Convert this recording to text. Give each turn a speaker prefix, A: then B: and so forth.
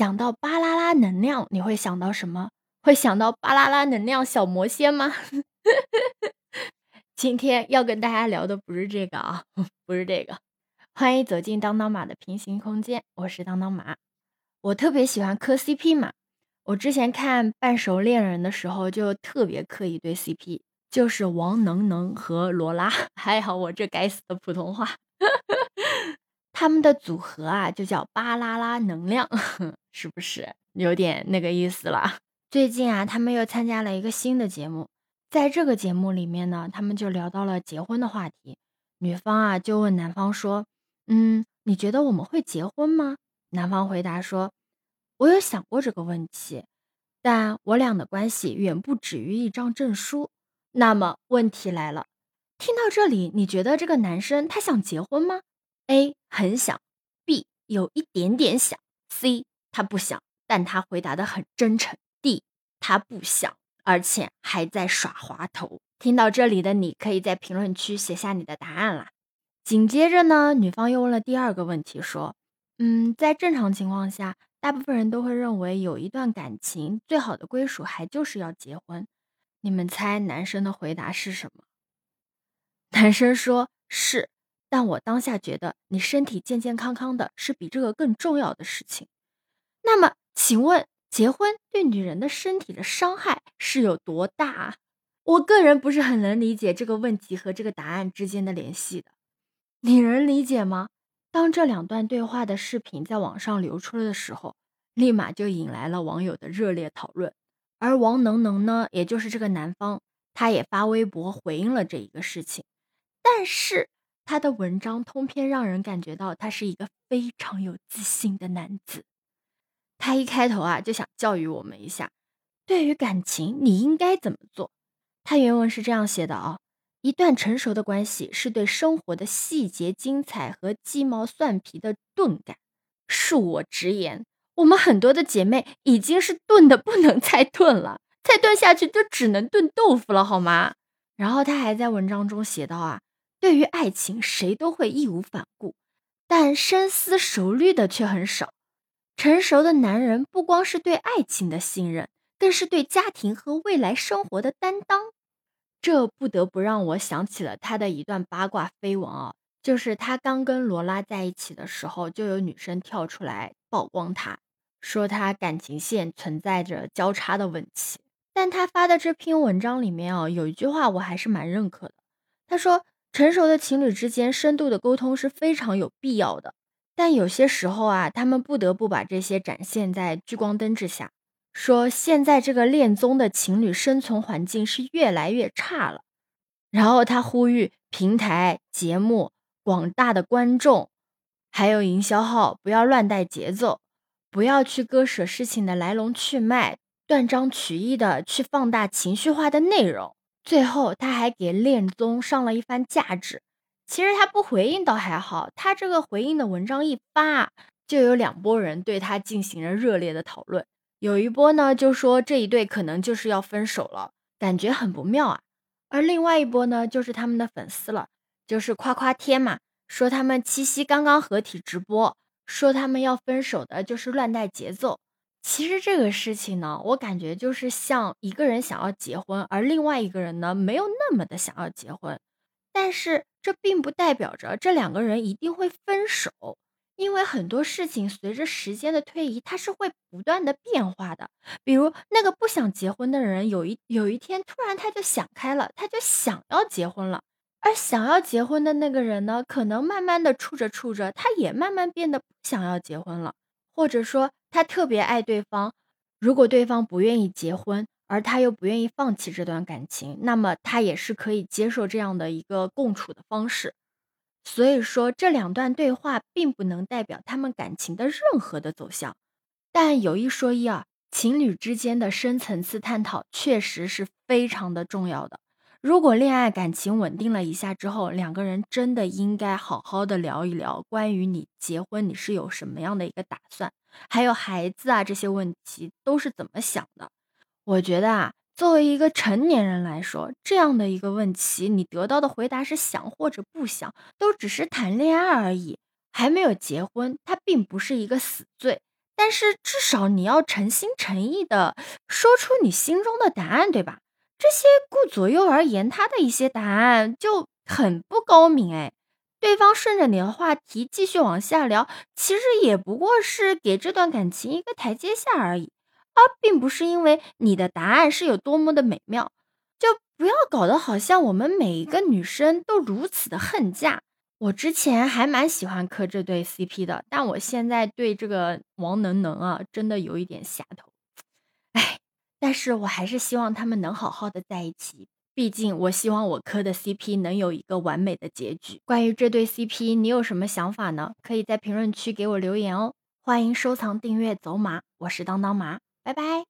A: 讲到巴啦啦能量，你会想到什么？会想到巴啦啦能量小魔仙吗？今天要跟大家聊的不是这个啊，不是这个。欢迎走进当当马的平行空间，我是当当马。我特别喜欢磕 CP 嘛，我之前看《半熟恋人》的时候就特别磕一对 CP，就是王能能和罗拉。还好我这该死的普通话。他们的组合啊，就叫巴啦啦能量，是不是有点那个意思了？最近啊，他们又参加了一个新的节目，在这个节目里面呢，他们就聊到了结婚的话题。女方啊就问男方说：“嗯，你觉得我们会结婚吗？”男方回答说：“我有想过这个问题，但我俩的关系远不止于一张证书。”那么问题来了，听到这里，你觉得这个男生他想结婚吗？A 很想，B 有一点点想，C 他不想，但他回答的很真诚。D 他不想，而且还在耍滑头。听到这里的你可以在评论区写下你的答案啦。紧接着呢，女方又问了第二个问题，说：“嗯，在正常情况下，大部分人都会认为有一段感情最好的归属还就是要结婚。你们猜男生的回答是什么？”男生说是。但我当下觉得，你身体健健康康的是比这个更重要的事情。那么，请问结婚对女人的身体的伤害是有多大？我个人不是很能理解这个问题和这个答案之间的联系的。你能理解吗？当这两段对话的视频在网上流出了的时候，立马就引来了网友的热烈讨论。而王能能呢，也就是这个男方，他也发微博回应了这一个事情，但是。他的文章通篇让人感觉到他是一个非常有自信的男子。他一开头啊就想教育我们一下，对于感情你应该怎么做。他原文是这样写的啊：一段成熟的关系是对生活的细节精彩和鸡毛蒜皮的钝感。恕我直言，我们很多的姐妹已经是钝的不能再钝了，再钝下去就只能炖豆腐了，好吗？然后他还在文章中写到啊。对于爱情，谁都会义无反顾，但深思熟虑的却很少。成熟的男人不光是对爱情的信任，更是对家庭和未来生活的担当。这不得不让我想起了他的一段八卦绯闻啊，就是他刚跟罗拉在一起的时候，就有女生跳出来曝光他，说他感情线存在着交叉的问题。但他发的这篇文章里面啊，有一句话我还是蛮认可的，他说。成熟的情侣之间深度的沟通是非常有必要的，但有些时候啊，他们不得不把这些展现在聚光灯之下。说现在这个恋综的情侣生存环境是越来越差了，然后他呼吁平台、节目、广大的观众，还有营销号不要乱带节奏，不要去割舍事情的来龙去脉，断章取义的去放大情绪化的内容。最后，他还给恋综上了一番价值。其实他不回应倒还好，他这个回应的文章一发，就有两拨人对他进行了热烈的讨论。有一波呢，就说这一对可能就是要分手了，感觉很不妙啊。而另外一波呢，就是他们的粉丝了，就是夸夸贴嘛，说他们七夕刚刚合体直播，说他们要分手的就是乱带节奏。其实这个事情呢，我感觉就是像一个人想要结婚，而另外一个人呢没有那么的想要结婚，但是这并不代表着这两个人一定会分手，因为很多事情随着时间的推移，它是会不断的变化的。比如那个不想结婚的人，有一有一天突然他就想开了，他就想要结婚了，而想要结婚的那个人呢，可能慢慢的处着处着，他也慢慢变得不想要结婚了，或者说。他特别爱对方，如果对方不愿意结婚，而他又不愿意放弃这段感情，那么他也是可以接受这样的一个共处的方式。所以说，这两段对话并不能代表他们感情的任何的走向。但有一说一啊，情侣之间的深层次探讨确实是非常的重要的。如果恋爱感情稳定了一下之后，两个人真的应该好好的聊一聊关于你结婚你是有什么样的一个打算。还有孩子啊，这些问题都是怎么想的？我觉得啊，作为一个成年人来说，这样的一个问题，你得到的回答是想或者不想，都只是谈恋爱而已，还没有结婚，它并不是一个死罪。但是至少你要诚心诚意的说出你心中的答案，对吧？这些顾左右而言他的一些答案就很不高明哎。对方顺着你的话题继续往下聊，其实也不过是给这段感情一个台阶下而已，而并不是因为你的答案是有多么的美妙。就不要搞得好像我们每一个女生都如此的恨嫁。我之前还蛮喜欢磕这对 CP 的，但我现在对这个王能能啊，真的有一点下头。哎，但是我还是希望他们能好好的在一起，毕竟我希望我磕的 CP 能有一个完美的结局。关于这对 CP，你有什么想法呢？可以在评论区给我留言哦。欢迎收藏、订阅、走马，我是当当马，拜拜。